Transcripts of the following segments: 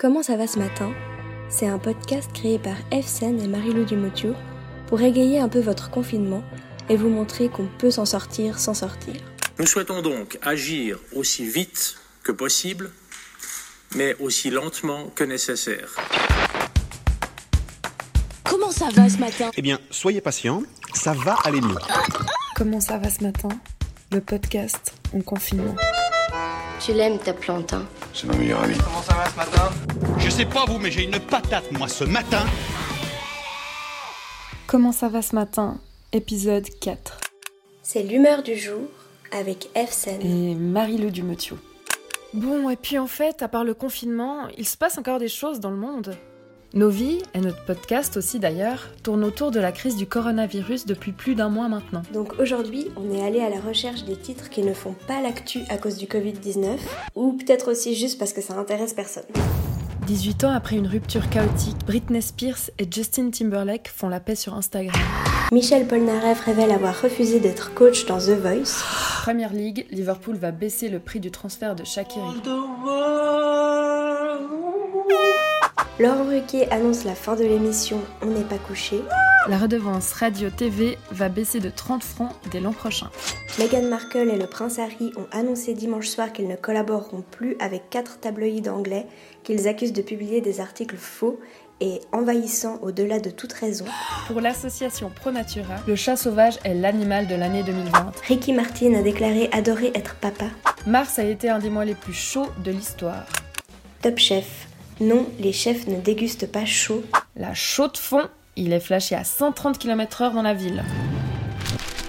Comment ça va ce matin? C'est un podcast créé par Efsen et Marie-Lou Dumotiou pour égayer un peu votre confinement et vous montrer qu'on peut s'en sortir sans sortir. Nous souhaitons donc agir aussi vite que possible, mais aussi lentement que nécessaire. Comment ça va ce matin? Eh bien, soyez patient, ça va aller mieux. Comment ça va ce matin? Le podcast en confinement. Tu l'aimes ta plante, hein? C'est ma meilleure amie. Comment ça va ce matin Je sais pas vous, mais j'ai une patate, moi, ce matin. Comment ça va ce matin Épisode 4. C'est l'humeur du jour avec Efsen. Et Marie-Lou Dumotiou. Bon, et puis en fait, à part le confinement, il se passe encore des choses dans le monde. Nos vies, et notre podcast aussi d'ailleurs, tournent autour de la crise du coronavirus depuis plus d'un mois maintenant. Donc aujourd'hui, on est allé à la recherche des titres qui ne font pas l'actu à cause du Covid-19, ou peut-être aussi juste parce que ça intéresse personne. 18 ans après une rupture chaotique, Britney Spears et Justin Timberlake font la paix sur Instagram. Michel Polnareff révèle avoir refusé d'être coach dans The Voice. Première Ligue, Liverpool va baisser le prix du transfert de Shaqiri. Laurent Ruquier annonce la fin de l'émission On n'est pas couché. La redevance radio-TV va baisser de 30 francs dès l'an prochain. Meghan Markle et le prince Harry ont annoncé dimanche soir qu'ils ne collaboreront plus avec quatre tabloïds anglais qu'ils accusent de publier des articles faux et envahissants au-delà de toute raison. Pour l'association Pro Natura, le chat sauvage est l'animal de l'année 2020. Ricky Martin a déclaré adorer être papa. Mars a été un des mois les plus chauds de l'histoire. Top Chef. Non, les chefs ne dégustent pas chaud. La chaude fond, il est flashé à 130 km/h dans la ville.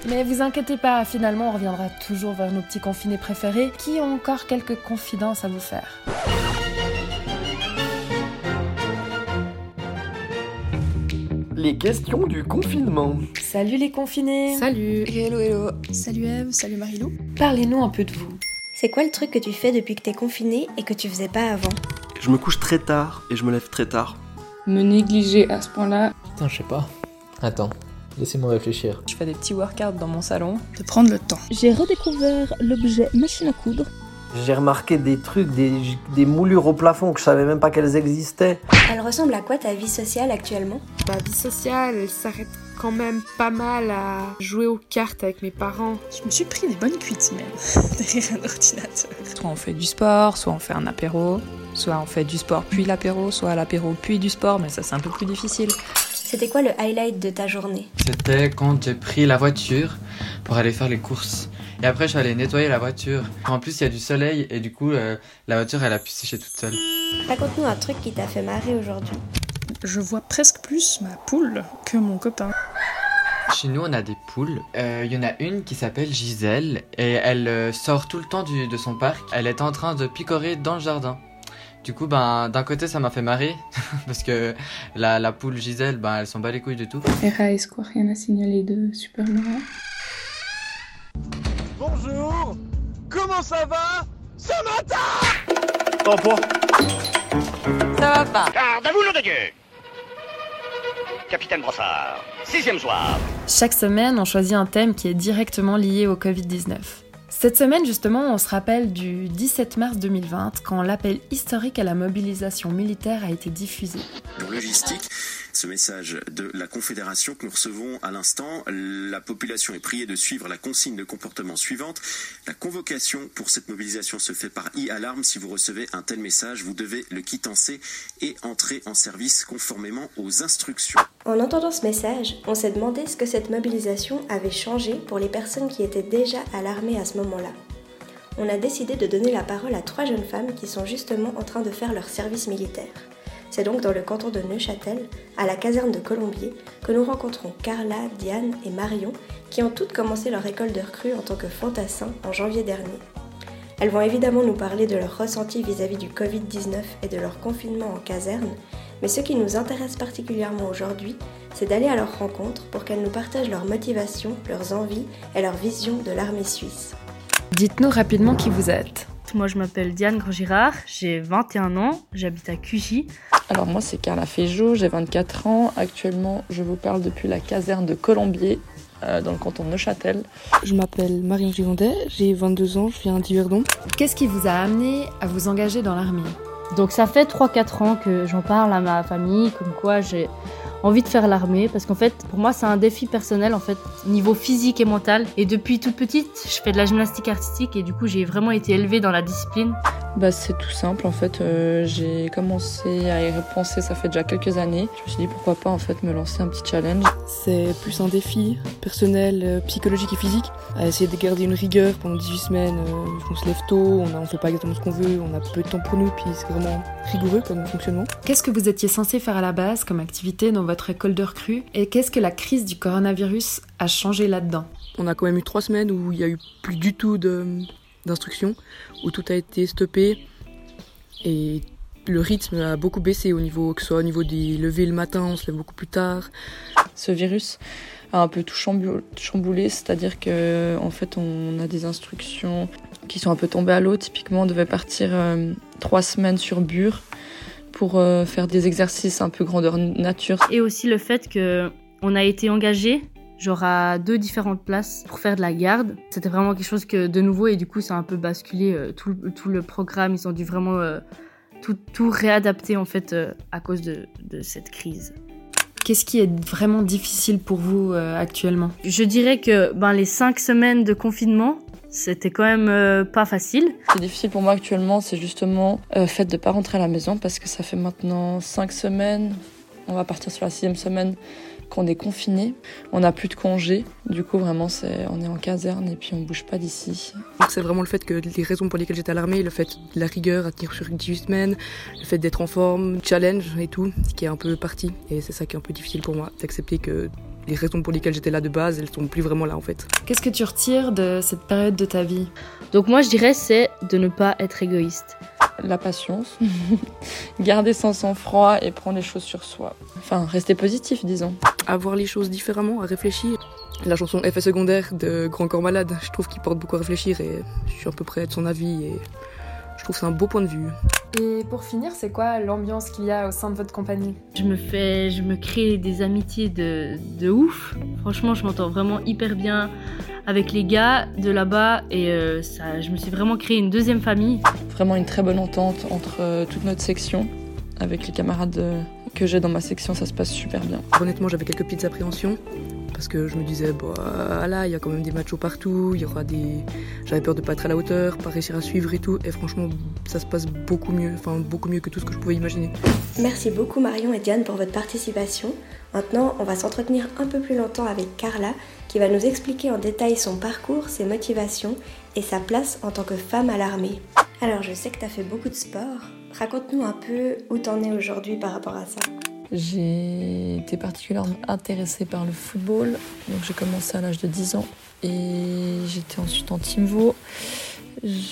Mais vous inquiétez pas, finalement on reviendra toujours vers nos petits confinés préférés qui ont encore quelques confidences à vous faire. Les questions du confinement. Salut les confinés Salut Hello hello Salut Eve, salut Marilou Parlez-nous un peu de vous. C'est quoi le truc que tu fais depuis que t'es confiné et que tu faisais pas avant? Je me couche très tard et je me lève très tard. Me négliger à ce point-là, Putain, je sais pas. Attends, laissez-moi réfléchir. je fais des petits workouts dans mon salon. De prendre le temps. J'ai redécouvert l'objet machine à coudre. J'ai remarqué des trucs, des, des moulures au plafond que je savais même pas qu'elles existaient. Elle ressemble à quoi ta vie sociale actuellement? Ma vie sociale, elle s'arrête quand même pas mal à jouer aux cartes avec mes parents. Je me suis pris des bonnes cuites même, derrière un ordinateur. Soit on fait du sport, soit on fait un apéro, soit on fait du sport puis l'apéro, soit l'apéro puis du sport, mais ça c'est un peu plus difficile. C'était quoi le highlight de ta journée? C'était quand j'ai pris la voiture pour aller faire les courses. Et après, je suis allé nettoyer la voiture. En plus, il y a du soleil et du coup, euh, la voiture, elle a pu sécher toute seule. Raconte-nous un truc qui t'a fait marrer aujourd'hui. Je vois presque plus ma poule que mon copain. Chez nous, on a des poules. Euh, Il y en a une qui s'appelle Gisèle et elle euh, sort tout le temps du- de son parc. Elle est en train de picorer dans le jardin. Du coup, ben, d'un côté, ça m'a fait marrer parce que la, la poule Gisèle, ben, elle s'en bat les couilles de tout. RAS quoi, rien à signaler de super marrant. Bonjour Comment ça va? Ce matin T'en Ça va pas Garde à vous, le de Dieu Capitaine Brossard, sixième soir. Chaque semaine, on choisit un thème qui est directement lié au Covid-19. Cette semaine, justement, on se rappelle du 17 mars 2020, quand l'appel historique à la mobilisation militaire a été diffusé. logistique. Ce message de la Confédération que nous recevons à l'instant, la population est priée de suivre la consigne de comportement suivante. La convocation pour cette mobilisation se fait par e-alarme. Si vous recevez un tel message, vous devez le quittancer et entrer en service conformément aux instructions. En entendant ce message, on s'est demandé ce que cette mobilisation avait changé pour les personnes qui étaient déjà à l'armée à ce moment-là. On a décidé de donner la parole à trois jeunes femmes qui sont justement en train de faire leur service militaire. C'est donc dans le canton de Neuchâtel, à la caserne de Colombier, que nous rencontrons Carla, Diane et Marion, qui ont toutes commencé leur école de recrues en tant que fantassins en janvier dernier. Elles vont évidemment nous parler de leur ressenti vis-à-vis du Covid-19 et de leur confinement en caserne, mais ce qui nous intéresse particulièrement aujourd'hui, c'est d'aller à leur rencontre pour qu'elles nous partagent leurs motivations, leurs envies et leur vision de l'armée suisse. Dites-nous rapidement qui vous êtes. Moi, je m'appelle Diane Grosgirard, j'ai 21 ans, j'habite à Cugy. Alors moi c'est Carla Féjot, j'ai 24 ans. Actuellement je vous parle depuis la caserne de Colombier euh, dans le canton de Neuchâtel. Je m'appelle Marion Gigondet, j'ai 22 ans, je viens d'Yverdon. Qu'est-ce qui vous a amené à vous engager dans l'armée? Donc ça fait 3-4 ans que j'en parle à ma famille, comme quoi j'ai envie de faire l'armée parce qu'en fait pour moi c'est un défi personnel en fait niveau physique et mental et depuis toute petite je fais de la gymnastique artistique et du coup j'ai vraiment été élevée dans la discipline. Bah c'est tout simple en fait euh, j'ai commencé à y repenser ça fait déjà quelques années. Je me suis dit pourquoi pas en fait me lancer un petit challenge. C'est plus un défi personnel, euh, psychologique et physique à essayer de garder une rigueur pendant 18 semaines. Euh, on se lève tôt, on, a, on fait pas exactement ce qu'on veut, on a peu de temps pour nous puis c'est vraiment rigoureux comme fonctionnement. Qu'est-ce que vous étiez censé faire à la base comme activité dans votre école de recrue et qu'est-ce que la crise du coronavirus a changé là-dedans? On a quand même eu trois semaines où il y a eu plus du tout d'instruction, où tout a été stoppé et le rythme a beaucoup baissé au niveau que ce soit au niveau des levées le matin, on se lève beaucoup plus tard. Ce virus a un peu tout chamboulé, c'est-à-dire que en fait on a des instructions qui sont un peu tombées à l'eau. Typiquement, on devait partir euh, trois semaines sur Bure pour euh, faire des exercices un peu grandeur nature. Et aussi le fait que on a été engagé genre à deux différentes places pour faire de la garde. C'était vraiment quelque chose que de nouveau et du coup ça a un peu basculé euh, tout, tout, le programme. Ils ont dû vraiment euh, tout, tout, réadapter en fait à cause de, de cette crise. Qu'est-ce qui est vraiment difficile pour vous actuellement? Je dirais que ben, les cinq semaines de confinement, c'était quand même euh, pas facile. Ce qui est difficile pour moi actuellement, c'est justement le euh, fait de pas rentrer à la maison parce que ça fait maintenant cinq semaines, on va partir sur la sixième semaine qu'on est confiné, on n'a plus de congés, du coup vraiment c'est on est en caserne et puis on bouge pas d'ici. C'est vraiment le fait que les raisons pour lesquelles j'étais à l'armée, le fait de la rigueur à tenir sur 18 semaines, le fait d'être en forme, challenge et tout, ce qui est un peu parti et c'est ça qui est un peu difficile pour moi, d'accepter que les raisons pour lesquelles j'étais là de base, elles sont plus vraiment là en fait. Qu'est-ce que tu retires de cette période de ta vie? Donc moi je dirais c'est de ne pas être égoïste. La patience, garder son sang-froid et prendre les choses sur soi. Enfin, rester positif disons. Avoir les choses différemment, à réfléchir. La chanson Effet secondaire de Grand Corps Malade, je trouve qu'il porte beaucoup à réfléchir et je suis à peu près de son avis et je trouve que c'est un beau point de vue. Et pour finir, c'est quoi l'ambiance qu'il y a au sein de votre compagnie? Je me fais, je me crée des amitiés de, de ouf. Franchement, je m'entends vraiment hyper bien avec les gars de là-bas et euh, ça, je me suis vraiment créé une deuxième famille. Vraiment une très bonne entente entre euh, toute notre section. Avec les camarades euh, que j'ai dans ma section, ça se passe super bien. Honnêtement, j'avais quelques petites appréhensions parce que je me disais, bah là, il y a quand même des matchs partout, il y aura des. J'avais peur de pas être à la hauteur, pas réussir à suivre et tout, et franchement, ça se passe beaucoup mieux, enfin beaucoup mieux que tout ce que je pouvais imaginer. Merci beaucoup Marion et Diane pour votre participation. Maintenant, on va s'entretenir un peu plus longtemps avec Carla, qui va nous expliquer en détail son parcours, ses motivations et sa place en tant que femme à l'armée. Alors, je sais que tu as fait beaucoup de sport. Raconte-nous un peu où t'en es aujourd'hui par rapport à ça. J'ai été particulièrement intéressée par le football. Donc j'ai commencé à l'âge de 10 ans et j'étais ensuite en Team Vo.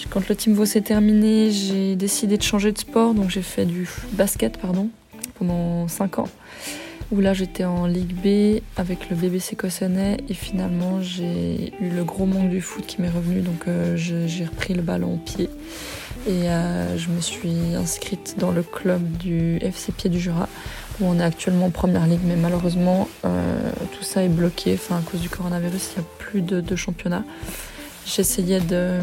Quand le Team Vo s'est terminé, j'ai décidé de changer de sport. Donc j'ai fait du basket pardon, pendant 5 ans. Où là j'étais en Ligue B avec le BBC Cossonay et finalement j'ai eu le gros manque du foot qui m'est revenu donc euh, j'ai repris le ballon au pied et euh, je me suis inscrite dans le club du FC Pied du Jura on est actuellement en première ligue, mais malheureusement euh, tout ça est bloqué. Enfin, à cause du coronavirus, il n'y a plus de, championnat. J'essayais de,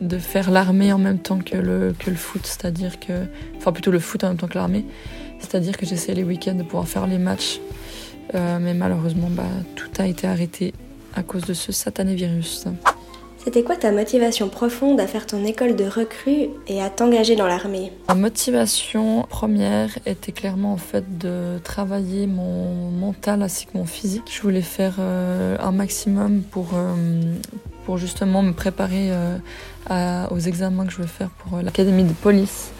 de, faire l'armée en même temps que le, que le foot, c'est-à-dire que. Enfin, plutôt le foot en même temps que l'armée. C'est-à-dire que j'essayais les week-ends de pouvoir faire les matchs. Euh, mais malheureusement, bah, tout a été arrêté à cause de ce satané virus. C'était quoi ta motivation profonde à faire ton école de recrue et à t'engager dans l'armée? Ma motivation première était clairement en fait de travailler mon mental ainsi que mon physique. Je voulais faire euh, un maximum pour, euh, pour justement me préparer euh, aux examens que je vais faire pour l'académie de police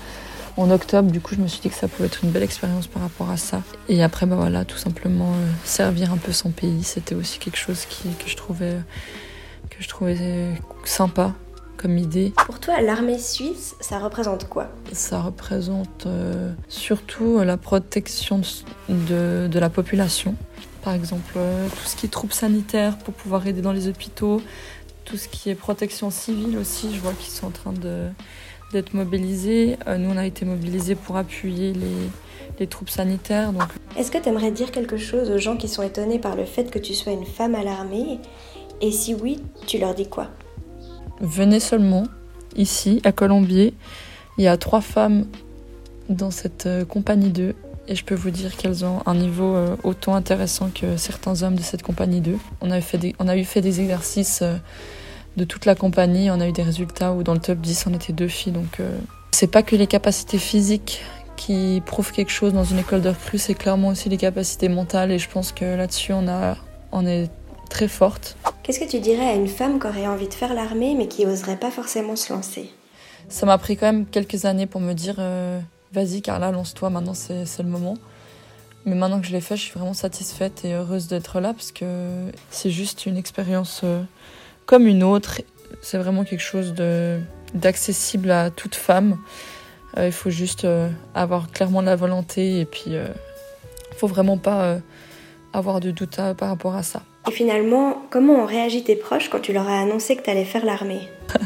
en octobre. Du coup, je me suis dit que ça pouvait être une belle expérience par rapport à ça. Et après, bah voilà, tout simplement servir un peu son pays, c'était aussi quelque chose que je trouvais que je trouvais sympa comme idée. Pour toi, l'armée suisse, ça représente quoi? Ça représente euh, surtout la protection de, de, la population. Par exemple, euh, tout ce qui est troupes sanitaires pour pouvoir aider dans les hôpitaux, tout ce qui est protection civile aussi, je vois qu'ils sont en train d'être mobilisés. Euh, nous, on a été mobilisés pour appuyer les, les troupes sanitaires. Donc... Est-ce que tu aimerais dire quelque chose aux gens qui sont étonnés par le fait que tu sois une femme à l'armée? Et si oui, tu leur dis quoi? Venez seulement ici, à Colombier. Il y a trois femmes dans cette euh, compagnie 2 et je peux vous dire qu'elles ont un niveau euh, autant intéressant que certains hommes de cette compagnie 2. On, avait fait on a eu fait des exercices euh, de toute la compagnie, on a eu des résultats où dans le top 10 on était deux filles. Donc euh, c'est pas que les capacités physiques qui prouvent quelque chose dans une école de recrue, c'est clairement aussi les capacités mentales et je pense que là-dessus on, a, on est très forte. Qu'est-ce que tu dirais à une femme qui aurait envie de faire l'armée mais qui oserait pas forcément se lancer? Ça m'a pris quand même quelques années pour me dire euh, vas-y Carla, lance-toi, maintenant c'est le moment. Mais maintenant que je l'ai fait, je suis vraiment satisfaite et heureuse d'être là parce que c'est juste une expérience euh, comme une autre. C'est vraiment quelque chose d'accessible à toute femme. Euh, il faut juste avoir clairement la volonté et puis il faut vraiment pas avoir de doute à- par rapport à ça. Et finalement, comment ont réagi tes proches quand tu leur as annoncé que t'allais faire l'armée?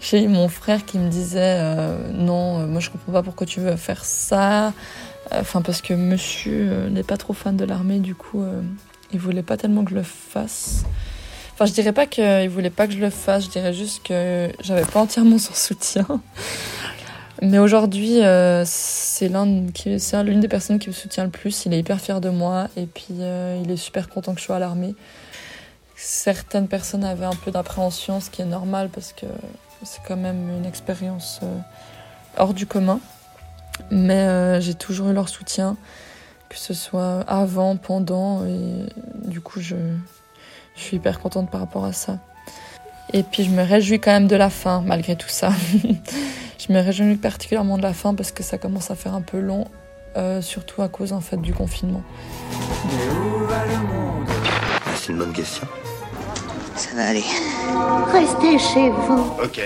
J'ai eu mon frère qui me disait euh, non, euh, moi je comprends pas pourquoi tu veux faire ça. Enfin parce que monsieur euh, n'est pas trop fan de l'armée, du coup euh, il voulait pas tellement que je le fasse. Enfin je dirais pas qu'il voulait pas que je le fasse, je dirais juste que j'avais pas entièrement son soutien. Mais aujourd'hui euh, c'est l'une des personnes qui me soutient le plus. Il est hyper fier de moi et puis euh, il est super content que je sois à l'armée. Certaines personnes avaient un peu d'appréhension, ce qui est normal parce que c'est quand même une expérience euh, hors du commun. Mais j'ai toujours eu leur soutien, que ce soit avant, pendant, et du coup je suis hyper contente par rapport à ça. Et puis je me réjouis quand même de la fin, malgré tout ça. je me réjouis particulièrement de la fin parce que ça commence à faire un peu long, euh, surtout à cause en fait du confinement. C'est une bonne question. Ça va aller. Restez chez vous. Ok.